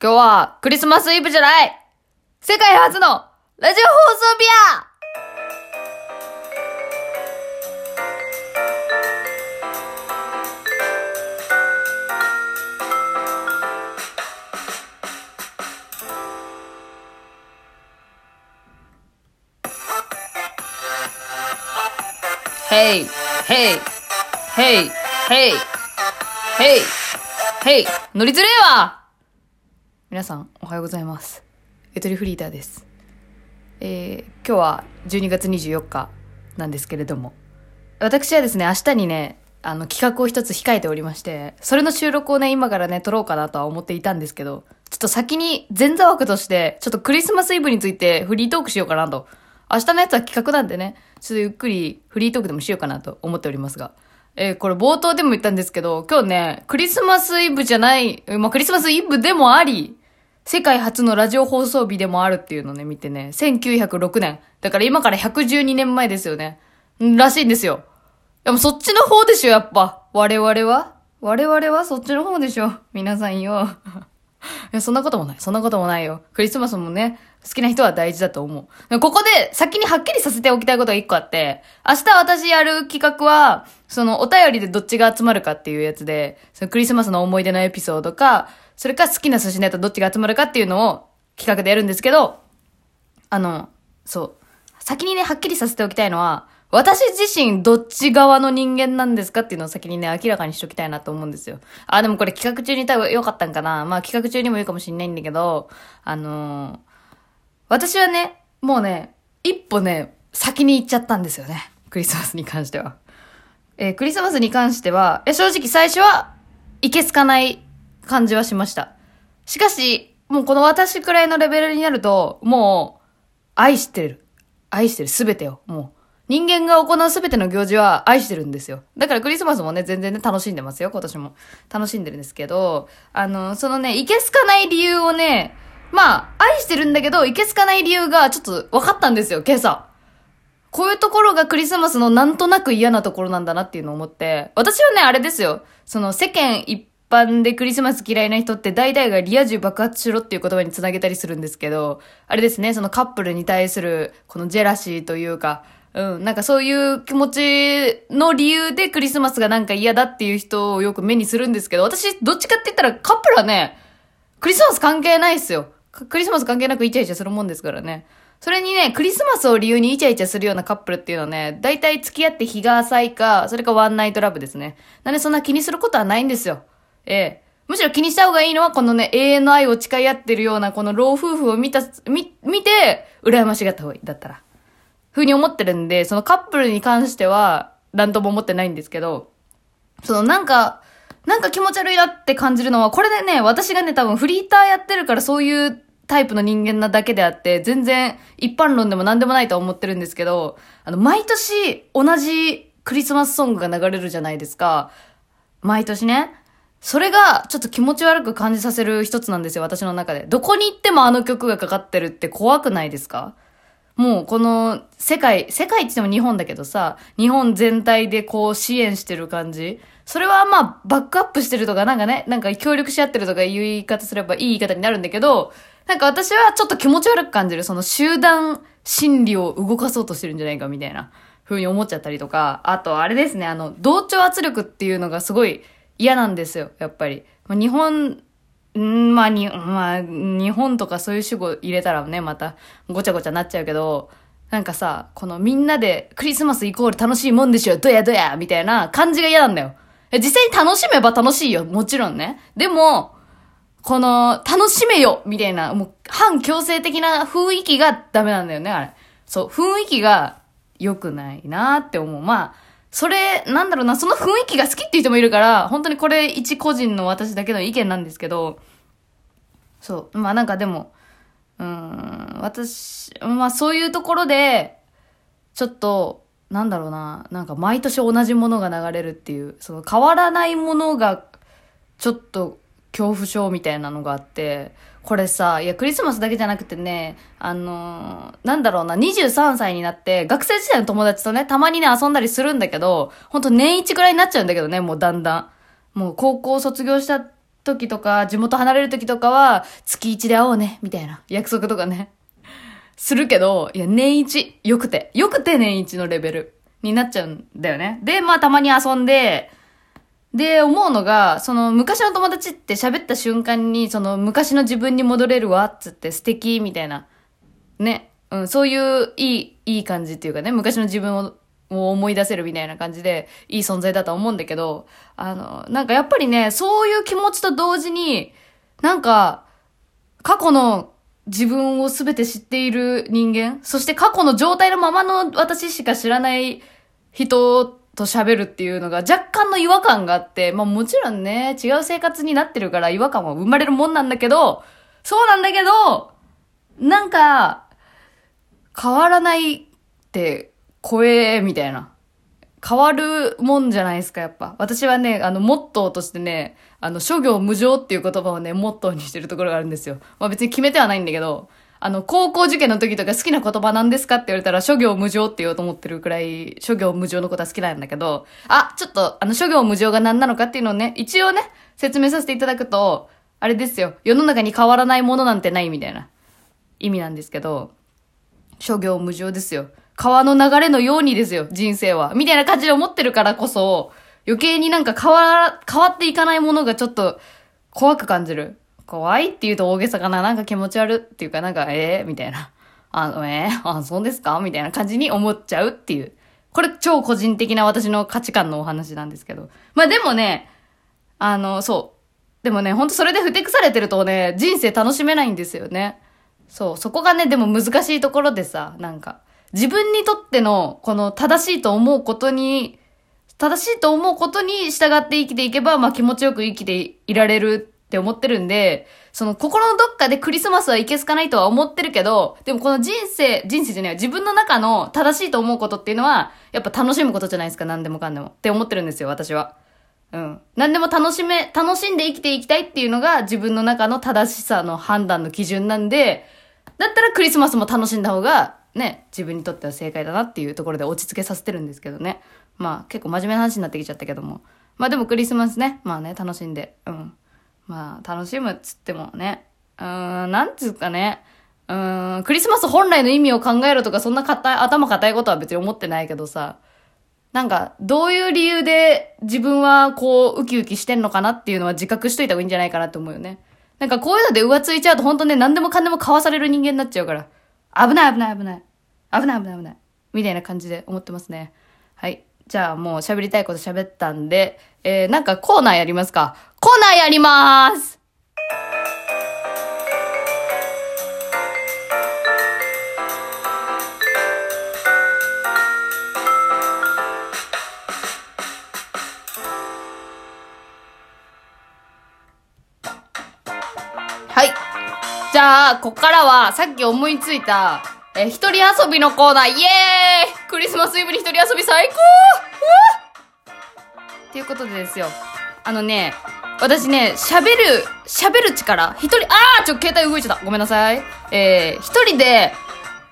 今日はクリスマスイブじゃない。世界初のラジオ放送日や。ヘイヘイヘイヘイヘイヘイ乗りずれえわ。皆さん、おはようございます。ゆとりフリーターです。えー、今日は12月24日なんですけれども、私はですね、明日にね、あの、企画を一つ控えておりまして、それの収録をね、今からね、撮ろうかなとは思っていたんですけど、ちょっと先に前座枠として、ちょっとクリスマスイブについてフリートークしようかなと。明日のやつは企画なんでね、ちょっとゆっくりフリートークでもしようかなと思っておりますが。えーこれ冒頭でも言ったんですけど、今日ね、クリスマスイブじゃない、まあ、クリスマスイブでもあり、世界初のラジオ放送日でもあるっていうのね、見てね、1906年。だから今から112年前ですよね。らしいんですよ。でもそっちの方でしょ、やっぱ。我々は？我々は？そっちの方でしょ。皆さんよ。いや、そんなこともない。そんなこともないよ。クリスマスもね、好きな人は大事だと思う。ここで先にはっきりさせておきたいことが一個あって、明日私やる企画は、そのお便りでどっちが集まるかっていうやつで、そのクリスマスの思い出のエピソードか、それか好きな寿司ネタどっちが集まるかっていうのを企画でやるんですけど、あの、そう。先にね、はっきりさせておきたいのは、私自身どっち側の人間なんですかっていうのを先にね、明らかにしときたいなと思うんですよ。あ、でもこれ企画中に多分良かったんかな。まあ企画中にも言うかもしんないんだけど、あのー私はね、もうね、一歩ね、先に行っちゃったんですよね。クリスマスに関しては。えークリスマスに関しては、え、正直最初は、いけすかない感じはしました。しかし、もうこの私くらいのレベルになると、もう、愛してる。愛してる。すべてを。もう。人間が行うすべての行事は愛してるんですよ。だからクリスマスもね、全然ね、楽しんでますよ、今年も。楽しんでるんですけど、あの、そのね、いけすかない理由をね、まあ、愛してるんだけど、いけすかない理由がちょっと分かったんですよ、今朝。こういうところがクリスマスのなんとなく嫌なところなんだなっていうのを思って、私はね、あれですよ。その世間一般でクリスマス嫌いな人って大体がリア充爆発しろっていう言葉につなげたりするんですけど、あれですね、そのカップルに対するこのジェラシーというか、うん、なんかそういう気持ちの理由でクリスマスがなんか嫌だっていう人をよく目にするんですけど、私どっちかって言ったらカップルはね、クリスマス関係ないっすよ。クリスマス関係なくイチャイチャするもんですからね。それにね、クリスマスを理由にイチャイチャするようなカップルっていうのはね、大体付き合って日が浅いか、それかワンナイトラブですね。なんでそんな気にすることはないんですよ。ええ。むしろ気にした方がいいのは、このね、永遠の愛を誓い合ってるような、この老夫婦を見た、見、見て、羨ましがった方がいい。だったら。ふうに思ってるんで、そのカップルに関しては、なんとも思ってないんですけど、そのなんか、なんか気持ち悪いなって感じるのは、これでね、私がね、多分フリーターやってるからそういうタイプの人間なだけであって、全然一般論でも何でもないとは思ってるんですけど、あの、毎年同じクリスマスソングが流れるじゃないですか。毎年ね。それがちょっと気持ち悪く感じさせる一つなんですよ、私の中で。どこに行ってもあの曲がかかってるって怖くないですか？もうこの世界、世界って言っても日本だけどさ、日本全体でこう支援してる感じ。それはまあバックアップしてるとかなんかね、なんか協力し合ってるとかいう言い方すればいい言い方になるんだけど、なんか私はちょっと気持ち悪く感じる。その集団心理を動かそうとしてるんじゃないかみたいな風に思っちゃったりとか、あとあれですね、あの、同調圧力っていうのがすごい嫌なんですよ、やっぱり。日本んまあに、まあ、日本とかそういう主語入れたらね、またごちゃごちゃなっちゃうけど、なんかさ、このみんなでクリスマスイコール楽しいもんでしょ、どやどやみたいな感じが嫌なんだよ。実際に楽しめば楽しいよ、もちろんね。でも、この、楽しめよみたいな、もう、反強制的な雰囲気がダメなんだよね、あれ。そう、雰囲気が良くないなって思う。まあ、それ、なんだろうな、その雰囲気が好きっていう人もいるから、本当にこれ一個人の私だけの意見なんですけど、そう、まあなんかでも、うん、私、まあそういうところで、ちょっと、なんだろうな、なんか毎年同じものが流れるっていう、その変わらないものが、ちょっと恐怖症みたいなのがあって、これさ、いや、クリスマスだけじゃなくてね、あのーなんだろうな、23歳になって、学生時代の友達とね、たまにね、遊んだりするんだけど、ほんと年一ぐらいになっちゃうんだけどね、もうだんだん。もう高校卒業した時とか、地元離れる時とかは、月1で会おうね、みたいな約束とかね。するけど、いや、年一、よくて、よくて年一のレベルになっちゃうんだよね。で、まあたまに遊んで、で、思うのが、その昔の友達って喋った瞬間に、その昔の自分に戻れるわ、っつって素敵、みたいな。ね。うん、そういういい、いい感じっていうかね、昔の自分をを思い出せるみたいな感じで、いい存在だと思うんだけど、あの、なんかやっぱりね、そういう気持ちと同時に、なんか、過去の自分を全て知っている人間、そして過去の状態のままの私しか知らない人と喋るっていうのが若干の違和感があって、まあもちろんね、違う生活になってるから違和感は生まれるもんなんだけど、そうなんだけど、なんか、変わらないって怖え、みたいな。変わるもんじゃないですか、やっぱ。私はね、あの、モットーとしてね、あの、諸行無常っていう言葉をね、モットーにしてるところがあるんですよ。まあ別に決めてはないんだけど、あの、高校受験の時とか好きな言葉なんですかって言われたら、諸行無常って言おうと思ってるくらい、諸行無常のことは好きなんだけど、あ、ちょっと、あの、諸行無常が何なのかっていうのをね、一応ね、説明させていただくと、あれですよ。世の中に変わらないものなんてないみたいな意味なんですけど、諸行無常ですよ。川の流れのようにですよ、人生は。みたいな感じで思ってるからこそ、余計になんか変わら、変わっていかないものがちょっと怖く感じる。怖いって言うと大げさかな。なんか気持ち悪っていうか、なんか、ええー、みたいな。あの、えー、あ、そうですか？みたいな感じに思っちゃうっていう。これ超個人的な私の価値観のお話なんですけど。まあでもね、あの、そう。でもね、ほんとそれでふてくされてるとね、人生楽しめないんですよね。そう、そこがね、でも難しいところでさ、なんか。自分にとっての、この正しいと思うことに、正しいと思うことに従って生きていけば、まあ気持ちよく生きていられるって思ってるんで、その心のどっかでクリスマスはいけすかないとは思ってるけど、でもこの人生、人生じゃない自分の中の正しいと思うことっていうのは、やっぱ楽しむことじゃないですか、何でもかんでも。って思ってるんですよ、私は。うん。何でも楽しめ、楽しんで生きていきたいっていうのが自分の中の正しさの判断の基準なんで、だったらクリスマスも楽しんだ方がね、自分にとっては正解だなっていうところで落ち着けさせてるんですけどね。まあ結構真面目な話になってきちゃったけども。まあでもクリスマスね、まあね、楽しんで、うん。まあ楽しむっつってもね、うーん、なんつうかね、うーん、クリスマス本来の意味を考えろとかそんな硬い、頭硬いことは別に思ってないけどさ、なんか、どういう理由で自分はこう、ウキウキしてんのかなっていうのは自覚しといた方がいいんじゃないかなって思うよね。なんかこういうので浮ついちゃうと本当ね、何でもかんでも買わされる人間になっちゃうから。危ない危ない危ない。危ない危ない危ない。みたいな感じで思ってますね。はい。じゃあもう喋りたいこと喋ったんで、えー、なんかコーナーやりますか。コーナーやりまーす。はい。じゃあ、こっからは、さっき思いついた、えー、一人遊びのコーナー、イエーイクリスマスイブに一人遊び最高っていうことでですよ。あのね、私ね、喋る、喋る力、一人、あーちょ、携帯動いちゃった。ごめんなさい。えー、一人で、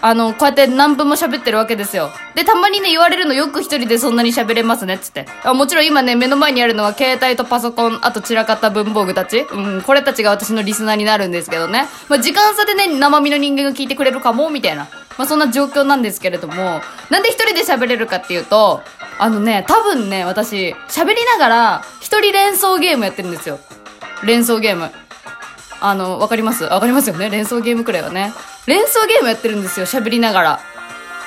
あの、こうやって何分も喋ってるわけですよ。で、たまにね、言われるのよく一人でそんなに喋れますね、つって。あもちろん今ね、目の前にあるのは携帯とパソコン、あと散らかった文房具たち。うん、これたちが私のリスナーになるんですけどね。まあ、時間差でね、生身の人間が聞いてくれるかも、みたいな。まあ、そんな状況なんですけれども、なんで一人で喋れるかっていうと、あのね、多分ね、私、喋りながら、一人連想ゲームやってるんですよ。連想ゲーム。あの、わかります？わかりますよね？連想ゲームくらいはね。連想ゲームやってるんですよ、喋りながら。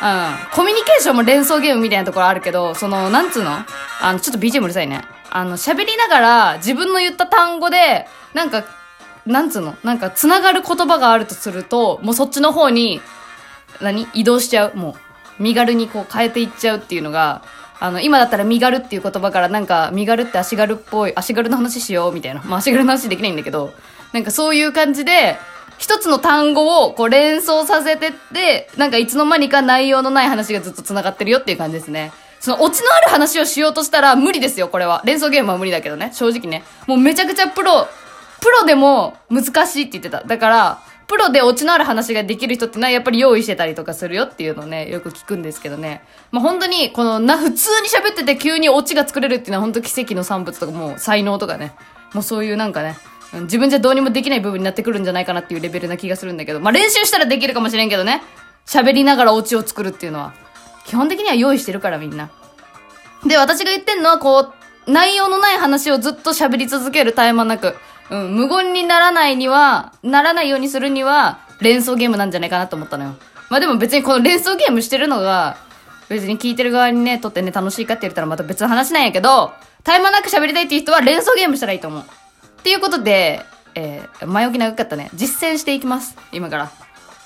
うん。コミュニケーションも連想ゲームみたいなところあるけど、その、なんつうの？あの、ちょっと BGM うるさいね。あの、喋りながら自分の言った単語で、なんか、なんつうの？なんか、繋がる言葉があるとすると、もうそっちの方に、何？移動しちゃう？もう、身軽にこう変えていっちゃうっていうのが、あの、今だったら身軽っていう言葉からなんか、身軽って足軽っぽい、足軽の話しようみたいな。まあ足軽の話できないんだけど、なんかそういう感じで、一つの単語をこう連想させてって、なんかいつの間にか内容のない話がずっと繋がってるよっていう感じですね。そのオチのある話をしようとしたら無理ですよ、これは。連想ゲームは無理だけどね。正直ね。もうめちゃくちゃプロ、プロでも難しいって言ってた。だから、プロでオチのある話ができる人ってのはやっぱり用意してたりとかするよっていうのね、よく聞くんですけどね。まあ、本当に、このな、普通に喋ってて急にオチが作れるっていうのは本当奇跡の産物とかもう才能とかね。もうそういうなんかね、自分じゃどうにもできない部分になってくるんじゃないかなっていうレベルな気がするんだけど、まあ練習したらできるかもしれんけどね。喋りながらオチを作るっていうのは。基本的には用意してるからみんな。で、私が言ってんのはこう、内容のない話をずっと喋り続ける絶え間なく。うん、無言にならないには、ならないようにするには、連想ゲームなんじゃないかなと思ったのよ。まあでも別にこの連想ゲームしてるのが、別に聞いてる側にね、とってね、楽しいかって言ったらまた別の話なんやけど、絶え間なく喋りたいっていう人は連想ゲームしたらいいと思う。っていうことで、えー、前置き長かったね。実践していきます。今から。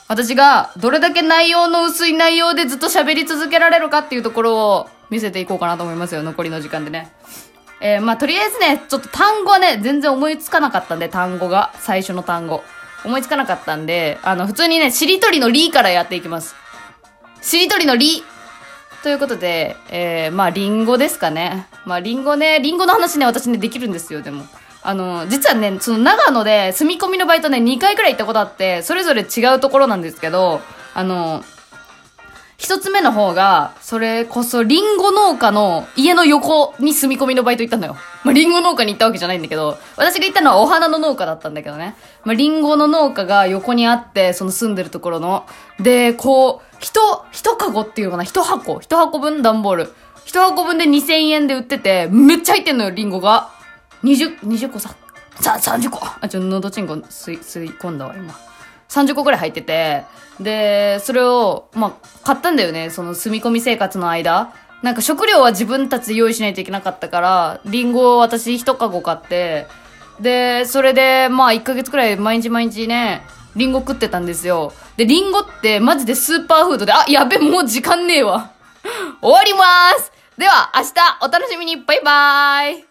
私がどれだけ内容の薄い内容でずっと喋り続けられるかっていうところを見せていこうかなと思いますよ。残りの時間でね。えー、まあ、とりあえずね、ちょっと単語はね、全然思いつかなかったんで、単語が。最初の単語。思いつかなかったんで、あの、普通にね、しりとりのりからやっていきます。しりとりのりということで、えー、まあ、リンゴですかね。まあ、リンゴね、リンゴの話ね、私ね、できるんですよ、でも。あの、実はね、その長野で住み込みのバイトね、2回くらい行ったことあって、それぞれ違うところなんですけど、あの、一つ目の方が、それこそリンゴ農家の家の横に住み込みのバイト行ったのよ。まあ、リンゴ農家に行ったわけじゃないんだけど、私が行ったのはお花の農家だったんだけどね。まあ、リンゴの農家が横にあって、その住んでるところの。で、こう、一、一カゴっていうのかな？一箱。一箱分段ボール。一箱分で2000円で売ってて、めっちゃ入ってんのよ、リンゴが。20、20個さ、さ、30個。あ、ちょ、喉チンコ吸い、吸い込んだわ、今。30個くらい入ってて、で、それを、まあ、買ったんだよね、その住み込み生活の間。なんか食料は自分たちで用意しないといけなかったから、リンゴを私一カゴ買って、で、それで、まあ、1ヶ月くらい毎日毎日ね、リンゴ食ってたんですよ。で、リンゴってマジでスーパーフードで、あ、やべ、もう時間ねえわ。終わりますでは、明日お楽しみにバイバーイ